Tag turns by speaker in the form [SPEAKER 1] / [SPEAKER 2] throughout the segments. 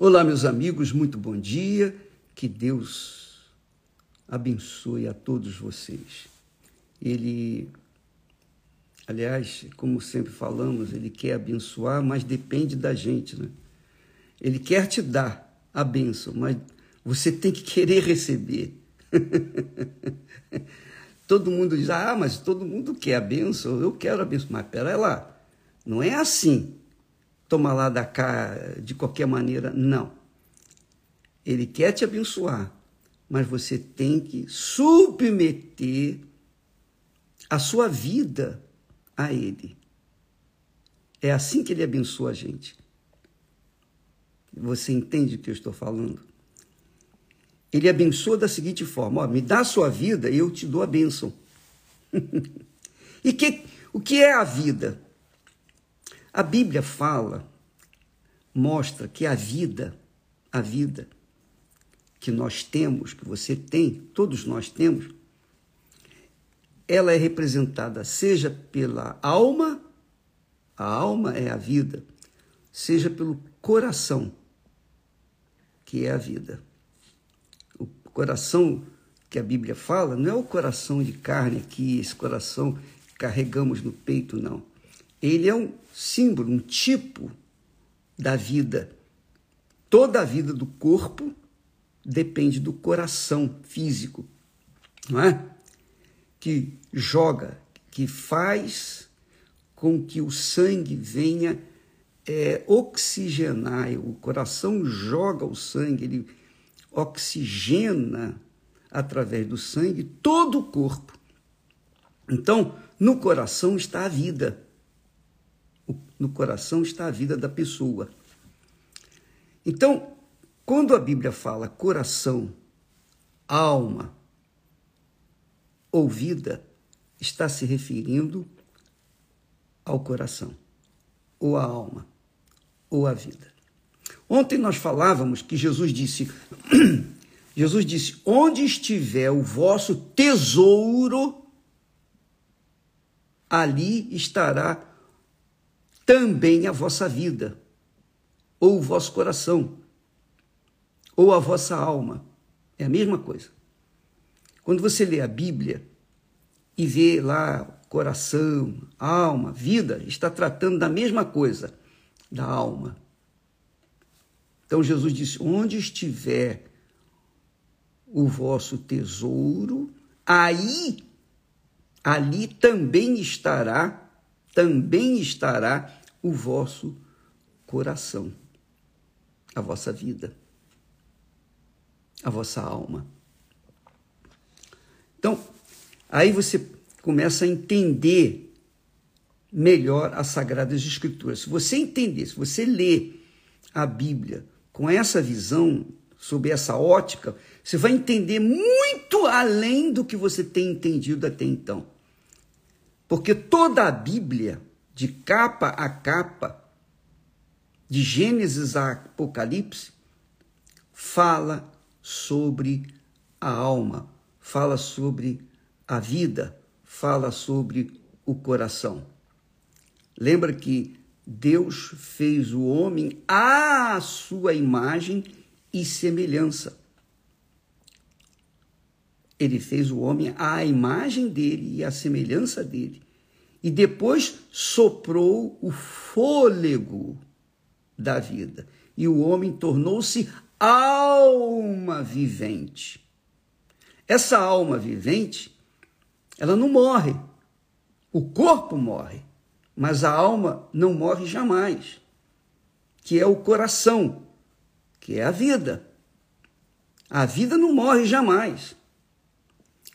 [SPEAKER 1] Olá, meus amigos, muito bom dia. Que Deus abençoe a todos vocês. Ele, aliás, como sempre falamos, ele quer abençoar, mas depende da gente, né? Ele quer te dar a bênção, mas você tem que querer receber. todo mundo diz, ah, mas todo mundo quer a bênção, eu quero a bênção. Mas pera lá, não é assim toma lá da cá de qualquer maneira. Não. Ele quer te abençoar, mas você tem que submeter a sua vida a Ele. É assim que Ele abençoa a gente. Você entende o que eu estou falando? Ele abençoa da seguinte forma: ó, me dá a sua vida e eu te dou a bênção. e que, o que é a vida? A Bíblia fala, mostra que a vida, a vida que nós temos, que você tem, todos nós temos, ela é representada seja pela alma, a alma é a vida, seja pelo coração, que é a vida. O coração que a Bíblia fala não é o coração de carne aqui, esse coração que carregamos no peito, não. Ele é um símbolo, um tipo da vida. Toda a vida do corpo depende do coração físico, não é? Que joga, que faz com que o sangue venha é, oxigenar. O coração joga o sangue, ele oxigena através do sangue todo o corpo. Então, no coração está a vida no coração está a vida da pessoa. Então, quando a Bíblia fala coração, alma ou vida, está se referindo ao coração, ou à alma, ou à vida. Ontem nós falávamos que Jesus disse: Jesus disse: Onde estiver o vosso tesouro, ali estará também a vossa vida, ou o vosso coração, ou a vossa alma. É a mesma coisa. Quando você lê a Bíblia e vê lá coração, alma, vida, está tratando da mesma coisa, da alma. Então Jesus disse: onde estiver o vosso tesouro, aí, ali também estará, também estará o vosso coração, a vossa vida, a vossa alma. Então, aí você começa a entender melhor as Sagradas Escrituras. Se você entender, se você ler a Bíblia com essa visão, sob essa ótica, você vai entender muito além do que você tem entendido até então. Porque toda a Bíblia de capa a capa, de Gênesis a Apocalipse, fala sobre a alma, fala sobre a vida, fala sobre o coração. Lembra que Deus fez o homem à sua imagem e semelhança. Ele fez o homem à imagem dele e à semelhança dele e depois soprou o fôlego da vida. E o homem tornou-se alma vivente. Essa alma vivente, ela não morre. O corpo morre, mas a alma não morre jamais, que é o coração, que é a vida. A vida não morre jamais.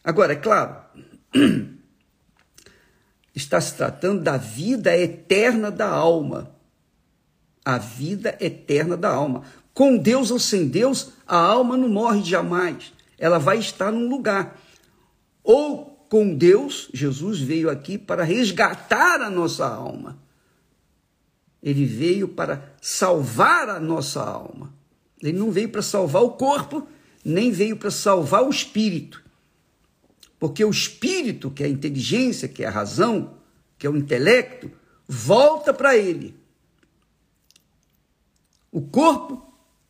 [SPEAKER 1] Agora, é claro, está se tratando da vida eterna da alma. A vida eterna da alma. Com Deus ou sem Deus, a alma não morre jamais. Ela vai estar num lugar. Ou com Deus, Jesus veio aqui para resgatar a nossa alma. Ele veio para salvar a nossa alma. Ele não veio para salvar o corpo, nem veio para salvar o espírito. Porque o espírito, que é a inteligência, que é a razão, que é o intelecto, volta para ele. O corpo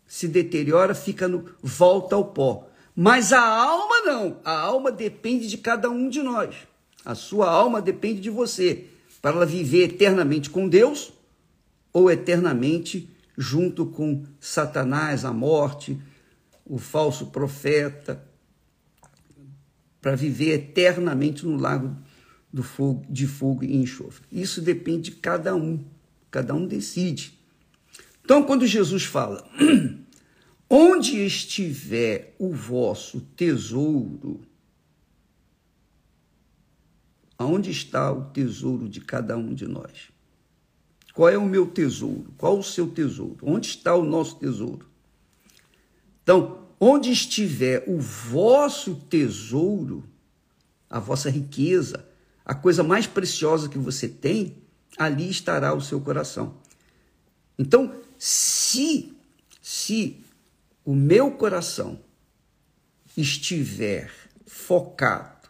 [SPEAKER 1] se deteriora, fica no volta ao pó. Mas a alma não. A alma depende de cada um de nós. A sua alma depende de você para ela viver eternamente com Deus ou eternamente junto com Satanás, a morte, o falso profeta, para viver eternamente no lago do fogo, de fogo e enxofre. Isso depende de cada um. Cada um decide. Então, quando Jesus fala, onde estiver o vosso tesouro, aonde está o tesouro de cada um de nós? Qual é o meu tesouro? Qual o seu tesouro? Onde está o nosso tesouro? Então, onde estiver o vosso tesouro, a vossa riqueza, a coisa mais preciosa que você tem, ali estará o seu coração. Então, se se o meu coração estiver focado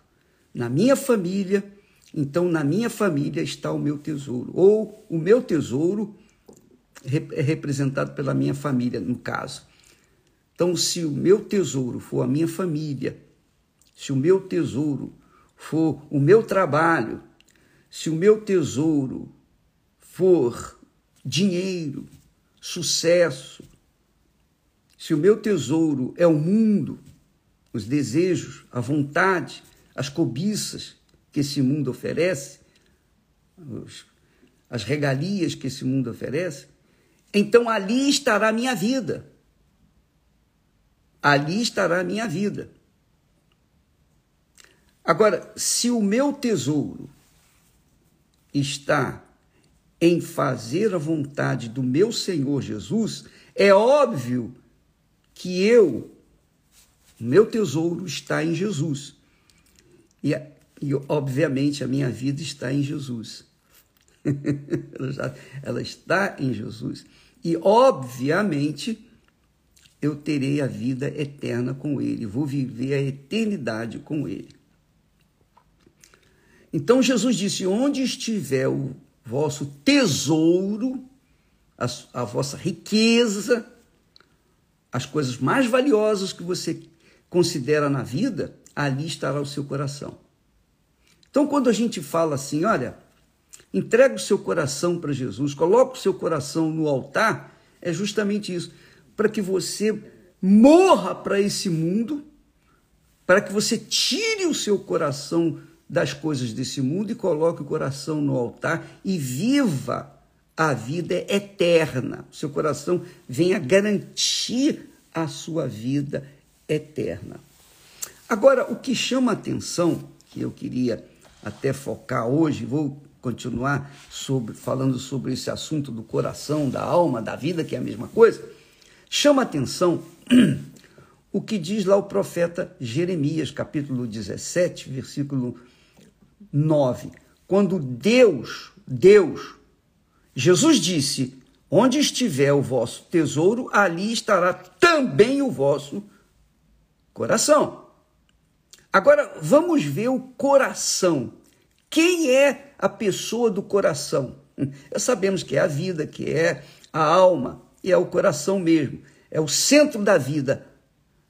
[SPEAKER 1] na minha família, então na minha família está o meu tesouro. Ou o meu tesouro é representado pela minha família, no caso. Então, se o meu tesouro for a minha família, se o meu tesouro for o meu trabalho, se o meu tesouro for dinheiro, sucesso, se o meu tesouro é o mundo, os desejos, a vontade, as cobiças que esse mundo oferece, as regalias que esse mundo oferece, então ali estará a minha vida. Ali estará a minha vida. Agora, se o meu tesouro está em fazer a vontade do meu Senhor Jesus, é óbvio que eu, meu tesouro está em Jesus. E, e obviamente a minha vida está em Jesus. ela, já, ela está em Jesus. E obviamente eu terei a vida eterna com Ele, vou viver a eternidade com Ele. Então Jesus disse: Onde estiver o vosso tesouro, a, a vossa riqueza, as coisas mais valiosas que você considera na vida, ali estará o seu coração. Então, quando a gente fala assim, olha, entrega o seu coração para Jesus, coloca o seu coração no altar, é justamente isso, para que você morra para esse mundo, para que você tire o seu coração das coisas desse mundo e coloque o coração no altar e viva a vida eterna. Seu coração venha garantir a sua vida eterna. Agora, o que chama atenção, que eu queria até focar hoje, vou continuar sobre, falando sobre esse assunto do coração, da alma, da vida, que é a mesma coisa, chama atenção o que diz lá o profeta Jeremias, capítulo 17, versículo 9, quando Deus, Deus, Jesus disse: Onde estiver o vosso tesouro, ali estará também o vosso coração. Agora vamos ver o coração. Quem é a pessoa do coração? Sabemos que é a vida, que é a alma, e é o coração mesmo. É o centro da vida,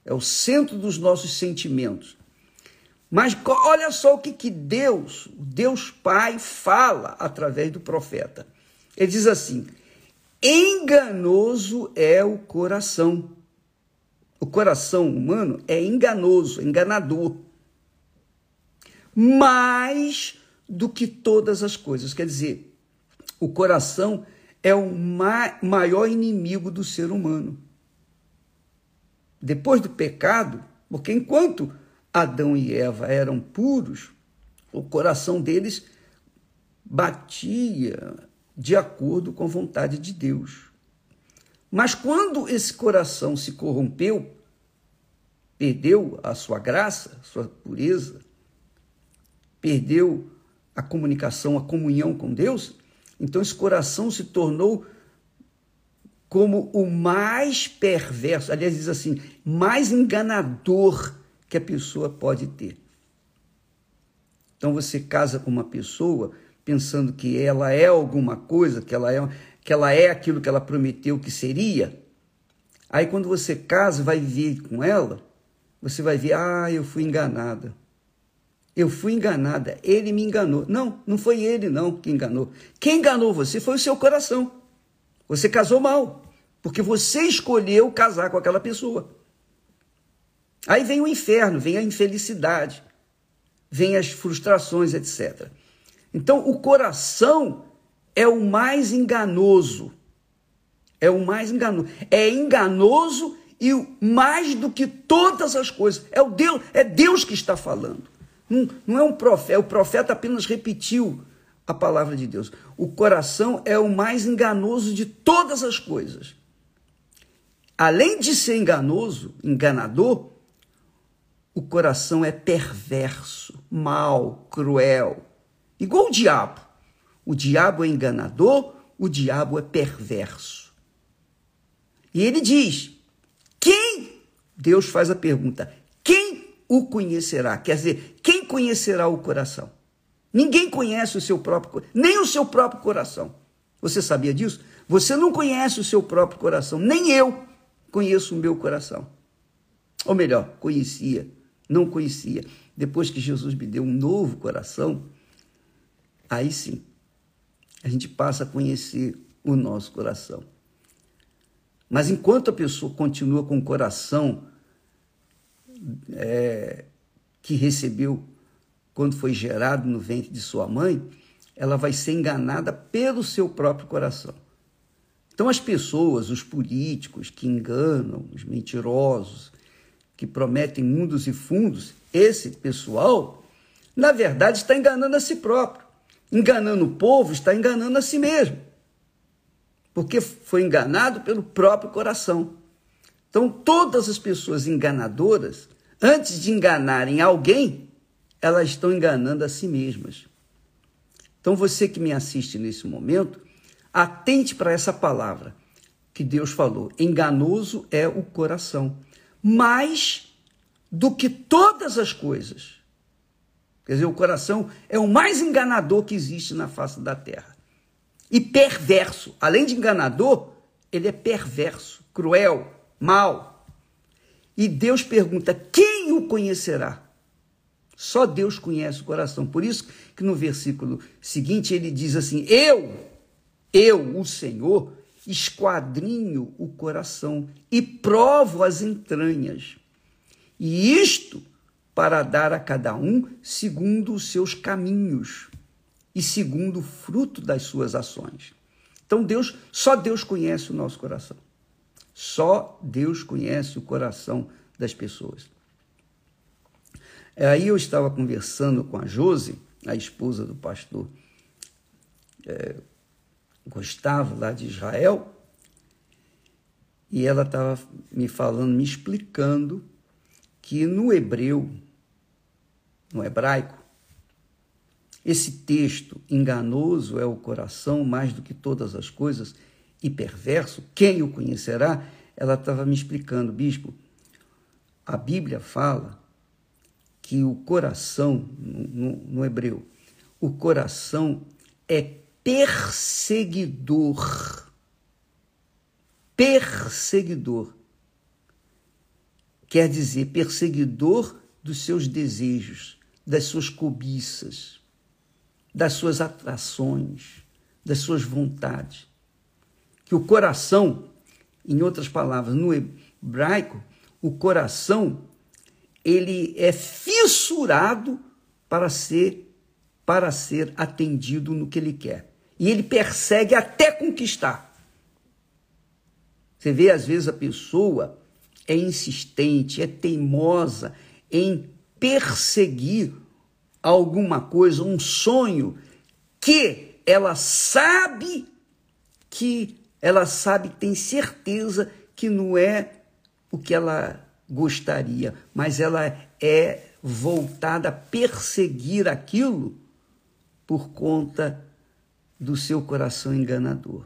[SPEAKER 1] é o centro dos nossos sentimentos. Mas olha só o que, que Deus, Deus Pai, fala através do profeta. Ele diz assim: enganoso é o coração. O coração humano é enganoso, enganador. Mais do que todas as coisas. Quer dizer, o coração é o ma maior inimigo do ser humano. Depois do pecado, porque enquanto Adão e Eva eram puros, o coração deles batia de acordo com a vontade de Deus. Mas quando esse coração se corrompeu, perdeu a sua graça, sua pureza, perdeu a comunicação, a comunhão com Deus, então esse coração se tornou como o mais perverso, aliás, diz assim, mais enganador que a pessoa pode ter. Então você casa com uma pessoa pensando que ela é alguma coisa, que ela é, que ela é aquilo que ela prometeu que seria. Aí quando você casa, vai viver com ela, você vai ver, ah, eu fui enganada. Eu fui enganada, ele me enganou. Não, não foi ele não que enganou. Quem enganou você foi o seu coração. Você casou mal, porque você escolheu casar com aquela pessoa. Aí vem o inferno, vem a infelicidade, vem as frustrações, etc. Então, o coração é o mais enganoso. É o mais enganoso. É enganoso e mais do que todas as coisas. É o Deus, é Deus que está falando. Não, não é um profeta, o profeta apenas repetiu a palavra de Deus. O coração é o mais enganoso de todas as coisas. Além de ser enganoso, enganador, o coração é perverso, mau, cruel, igual o diabo. O diabo é enganador, o diabo é perverso. E ele diz: quem? Deus faz a pergunta: o conhecerá? Quer dizer, quem conhecerá o coração? Ninguém conhece o seu próprio, nem o seu próprio coração. Você sabia disso? Você não conhece o seu próprio coração, nem eu conheço o meu coração. Ou melhor, conhecia, não conhecia. Depois que Jesus me deu um novo coração, aí sim, a gente passa a conhecer o nosso coração. Mas enquanto a pessoa continua com o coração é, que recebeu quando foi gerado no ventre de sua mãe, ela vai ser enganada pelo seu próprio coração. Então, as pessoas, os políticos que enganam, os mentirosos, que prometem mundos e fundos, esse pessoal, na verdade, está enganando a si próprio. Enganando o povo, está enganando a si mesmo. Porque foi enganado pelo próprio coração. Então, todas as pessoas enganadoras, antes de enganarem alguém, elas estão enganando a si mesmas. Então, você que me assiste nesse momento, atente para essa palavra que Deus falou: enganoso é o coração, mais do que todas as coisas. Quer dizer, o coração é o mais enganador que existe na face da terra. E perverso. Além de enganador, ele é perverso, cruel, mau. E Deus pergunta: quem conhecerá? Só Deus conhece o coração. Por isso que no versículo seguinte ele diz assim: Eu, eu, o Senhor, esquadrinho o coração e provo as entranhas. E isto para dar a cada um segundo os seus caminhos e segundo o fruto das suas ações. Então Deus, só Deus conhece o nosso coração. Só Deus conhece o coração das pessoas. Aí eu estava conversando com a Jose, a esposa do pastor é, Gustavo, lá de Israel, e ela estava me falando, me explicando que no hebreu, no hebraico, esse texto enganoso é o coração mais do que todas as coisas e perverso, quem o conhecerá? Ela estava me explicando, bispo, a Bíblia fala que o coração, no, no hebreu, o coração é perseguidor. Perseguidor. Quer dizer, perseguidor dos seus desejos, das suas cobiças, das suas atrações, das suas vontades. Que o coração, em outras palavras, no hebraico, o coração ele é fissurado para ser para ser atendido no que ele quer. E ele persegue até conquistar. Você vê às vezes a pessoa é insistente, é teimosa em perseguir alguma coisa, um sonho que ela sabe que ela sabe, tem certeza que não é o que ela gostaria, mas ela é voltada a perseguir aquilo por conta do seu coração enganador.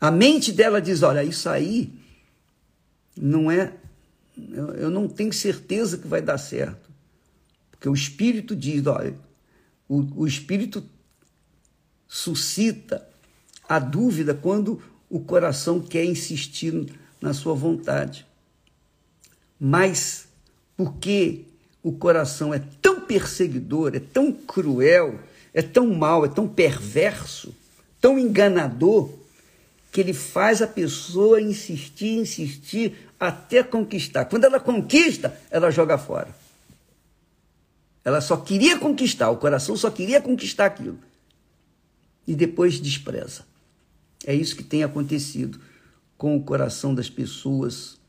[SPEAKER 1] A mente dela diz: olha, isso aí não é. Eu não tenho certeza que vai dar certo. Porque o Espírito diz: olha, o, o Espírito suscita a dúvida quando o coração quer insistir na sua vontade. Mas porque o coração é tão perseguidor, é tão cruel, é tão mau, é tão perverso, tão enganador, que ele faz a pessoa insistir, insistir até conquistar. Quando ela conquista, ela joga fora. Ela só queria conquistar, o coração só queria conquistar aquilo. E depois despreza. É isso que tem acontecido com o coração das pessoas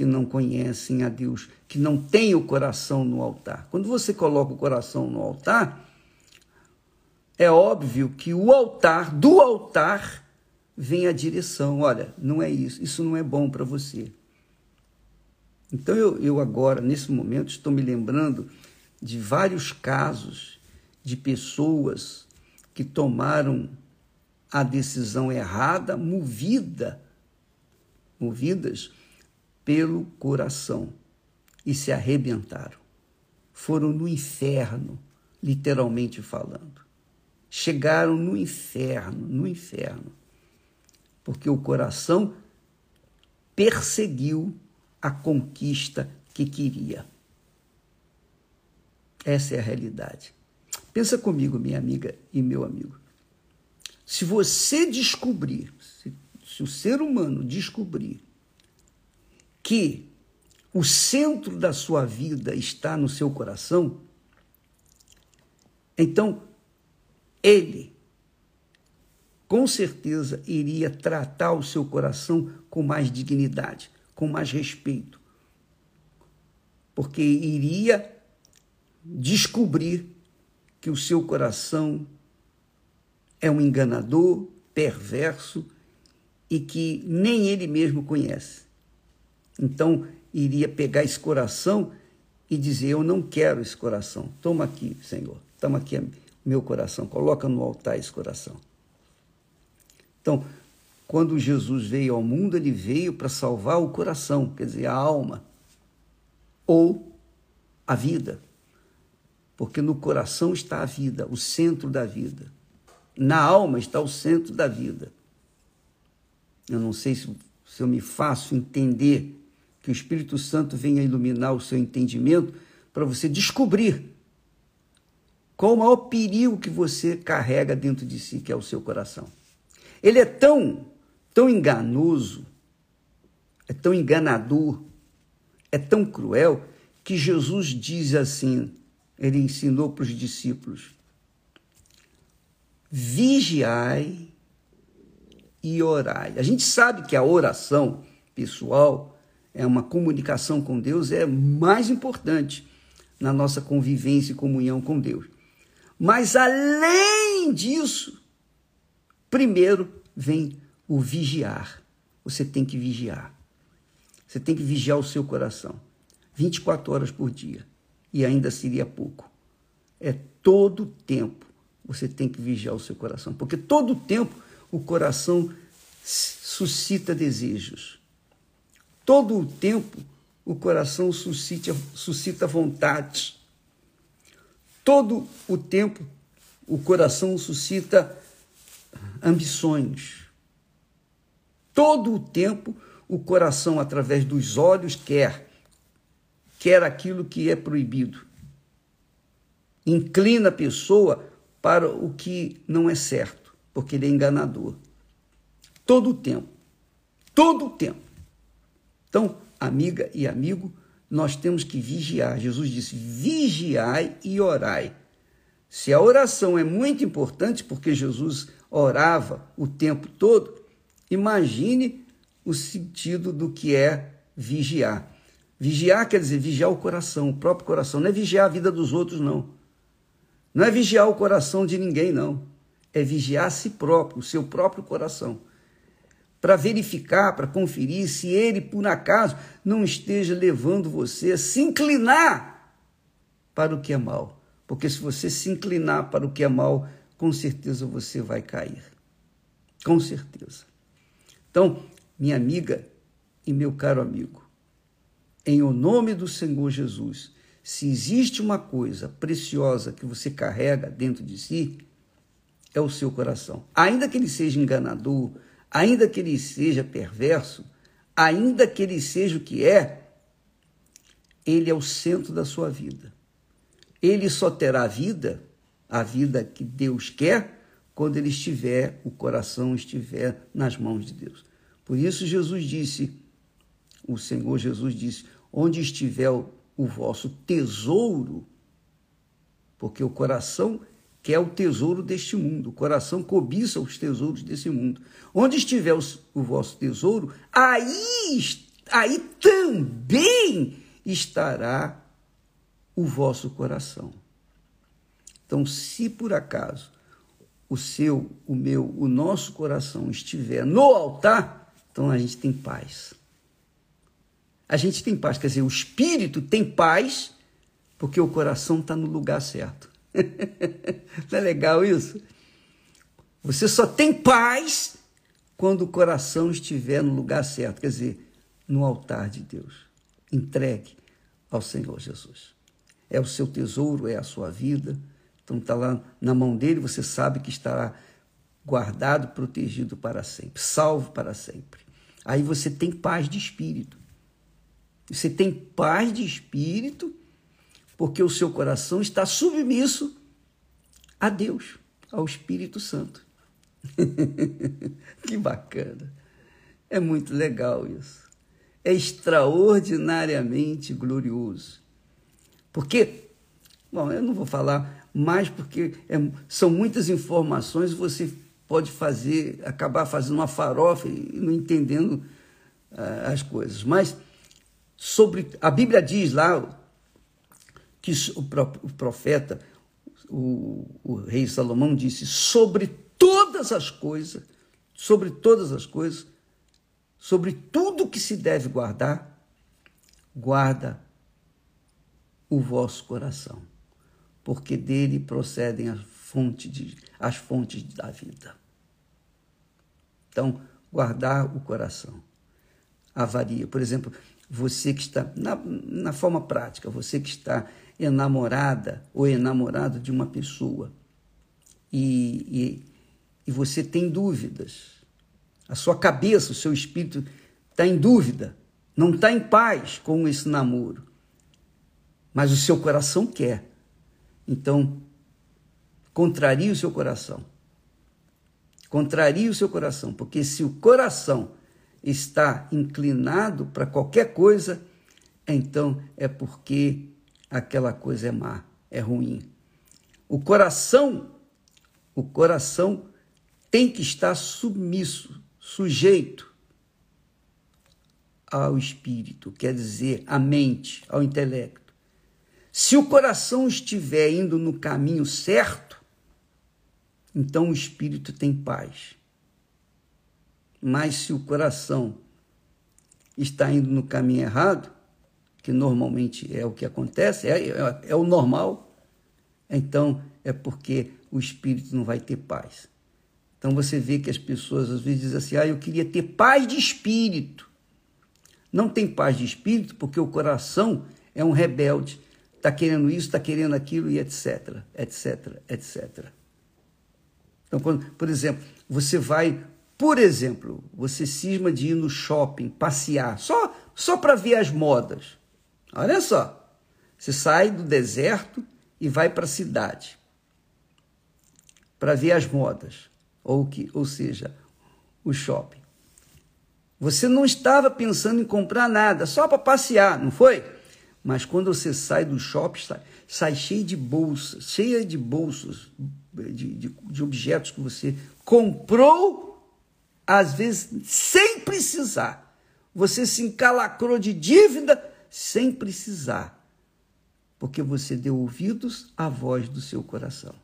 [SPEAKER 1] que não conhecem a Deus, que não têm o coração no altar. Quando você coloca o coração no altar, é óbvio que o altar, do altar, vem a direção. Olha, não é isso, isso não é bom para você. Então eu, eu agora, nesse momento, estou me lembrando de vários casos de pessoas que tomaram a decisão errada, movida, movidas pelo coração e se arrebentaram. Foram no inferno, literalmente falando. Chegaram no inferno, no inferno. Porque o coração perseguiu a conquista que queria. Essa é a realidade. Pensa comigo, minha amiga e meu amigo. Se você descobrir, se, se o ser humano descobrir que o centro da sua vida está no seu coração, então ele com certeza iria tratar o seu coração com mais dignidade, com mais respeito, porque iria descobrir que o seu coração é um enganador, perverso e que nem ele mesmo conhece. Então, iria pegar esse coração e dizer: Eu não quero esse coração. Toma aqui, Senhor. Toma aqui meu coração. Coloca no altar esse coração. Então, quando Jesus veio ao mundo, ele veio para salvar o coração, quer dizer, a alma, ou a vida. Porque no coração está a vida, o centro da vida. Na alma está o centro da vida. Eu não sei se, se eu me faço entender que o Espírito Santo venha iluminar o seu entendimento para você descobrir qual o maior perigo que você carrega dentro de si, que é o seu coração. Ele é tão, tão enganoso, é tão enganador, é tão cruel, que Jesus diz assim, ele ensinou para os discípulos, vigiai e orai. A gente sabe que a oração pessoal é uma comunicação com Deus, é mais importante na nossa convivência e comunhão com Deus. Mas além disso, primeiro vem o vigiar. Você tem que vigiar. Você tem que vigiar o seu coração 24 horas por dia. E ainda seria pouco. É todo tempo você tem que vigiar o seu coração, porque todo tempo o coração suscita desejos Todo o tempo o coração suscita, suscita vontade. Todo o tempo o coração suscita ambições. Todo o tempo o coração, através dos olhos, quer, quer aquilo que é proibido. Inclina a pessoa para o que não é certo, porque ele é enganador. Todo o tempo. Todo o tempo. Então, amiga e amigo, nós temos que vigiar. Jesus disse: vigiai e orai. Se a oração é muito importante, porque Jesus orava o tempo todo, imagine o sentido do que é vigiar. Vigiar quer dizer vigiar o coração, o próprio coração. Não é vigiar a vida dos outros, não. Não é vigiar o coração de ninguém, não. É vigiar a si próprio, o seu próprio coração para verificar, para conferir se ele, por acaso, não esteja levando você a se inclinar para o que é mal. Porque se você se inclinar para o que é mal, com certeza você vai cair. Com certeza. Então, minha amiga e meu caro amigo, em o nome do Senhor Jesus, se existe uma coisa preciosa que você carrega dentro de si, é o seu coração. Ainda que ele seja enganador, ainda que ele seja perverso, ainda que ele seja o que é, ele é o centro da sua vida. Ele só terá vida, a vida que Deus quer, quando ele estiver, o coração estiver nas mãos de Deus. Por isso Jesus disse, o Senhor Jesus disse: onde estiver o, o vosso tesouro, porque o coração quer o tesouro deste mundo, o coração cobiça os tesouros desse mundo. Onde estiver o, o vosso tesouro, aí, aí também estará o vosso coração. Então, se por acaso o seu, o meu, o nosso coração estiver no altar, então a gente tem paz. A gente tem paz, quer dizer, o espírito tem paz porque o coração está no lugar certo. Não é legal isso? Você só tem paz quando o coração estiver no lugar certo, quer dizer, no altar de Deus, entregue ao Senhor Jesus. É o seu tesouro, é a sua vida. Então está lá na mão dele, você sabe que estará guardado, protegido para sempre, salvo para sempre. Aí você tem paz de espírito. Você tem paz de espírito porque o seu coração está submisso a Deus, ao Espírito Santo. que bacana. É muito legal isso. É extraordinariamente glorioso. Porque, bom, eu não vou falar mais porque é, são muitas informações, você pode fazer, acabar fazendo uma farofa e não entendendo uh, as coisas. Mas sobre a Bíblia diz lá que o profeta, o, o rei Salomão disse sobre todas as coisas, sobre todas as coisas, sobre tudo que se deve guardar, guarda o vosso coração, porque dele procedem as fontes, de, as fontes da vida. Então, guardar o coração. Avaria, por exemplo, você que está, na, na forma prática, você que está enamorada ou enamorado de uma pessoa e, e, e você tem dúvidas, a sua cabeça, o seu espírito está em dúvida, não está em paz com esse namoro, mas o seu coração quer. Então, contrarie o seu coração. Contrarie o seu coração, porque se o coração está inclinado para qualquer coisa, então é porque aquela coisa é má, é ruim. O coração, o coração tem que estar submisso, sujeito ao espírito, quer dizer, à mente, ao intelecto. Se o coração estiver indo no caminho certo, então o espírito tem paz. Mas se o coração está indo no caminho errado, que normalmente é o que acontece, é, é, é o normal, então é porque o espírito não vai ter paz. Então você vê que as pessoas às vezes dizem assim: ah, eu queria ter paz de espírito. Não tem paz de espírito porque o coração é um rebelde, está querendo isso, está querendo aquilo e etc, etc, etc. Então, quando, por exemplo, você vai por exemplo, você cisma de ir no shopping, passear, só, só para ver as modas. Olha só, você sai do deserto e vai para a cidade para ver as modas, ou, que, ou seja, o shopping. Você não estava pensando em comprar nada, só para passear, não foi? Mas quando você sai do shopping, sai, sai cheio de bolsas, cheia de bolsas, de, de, de objetos que você comprou às vezes sem precisar. Você se encalacrou de dívida sem precisar, porque você deu ouvidos à voz do seu coração.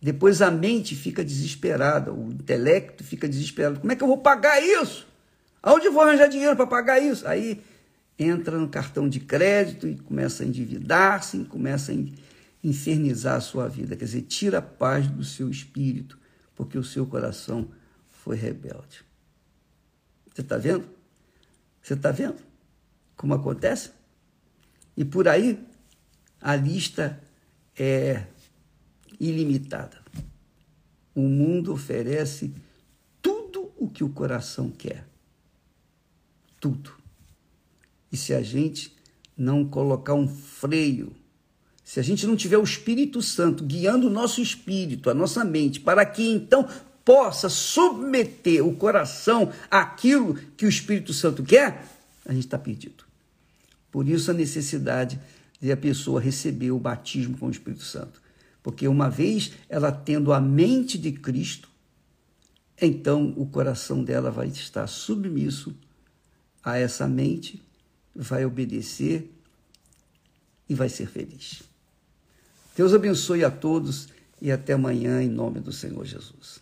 [SPEAKER 1] Depois a mente fica desesperada, o intelecto fica desesperado. Como é que eu vou pagar isso? Aonde eu vou arranjar dinheiro para pagar isso? Aí entra no cartão de crédito e começa a endividar-se, começa a infernizar a sua vida. Quer dizer, tira a paz do seu espírito, porque o seu coração foi rebelde. Você está vendo? Você está vendo como acontece? E por aí a lista é ilimitada. O mundo oferece tudo o que o coração quer. tudo. E se a gente não colocar um freio, se a gente não tiver o Espírito Santo guiando o nosso espírito, a nossa mente, para que então possa submeter o coração àquilo que o Espírito Santo quer, a gente está perdido. Por isso a necessidade de a pessoa receber o batismo com o Espírito Santo. Porque uma vez ela tendo a mente de Cristo, então o coração dela vai estar submisso a essa mente, vai obedecer e vai ser feliz. Deus abençoe a todos e até amanhã, em nome do Senhor Jesus.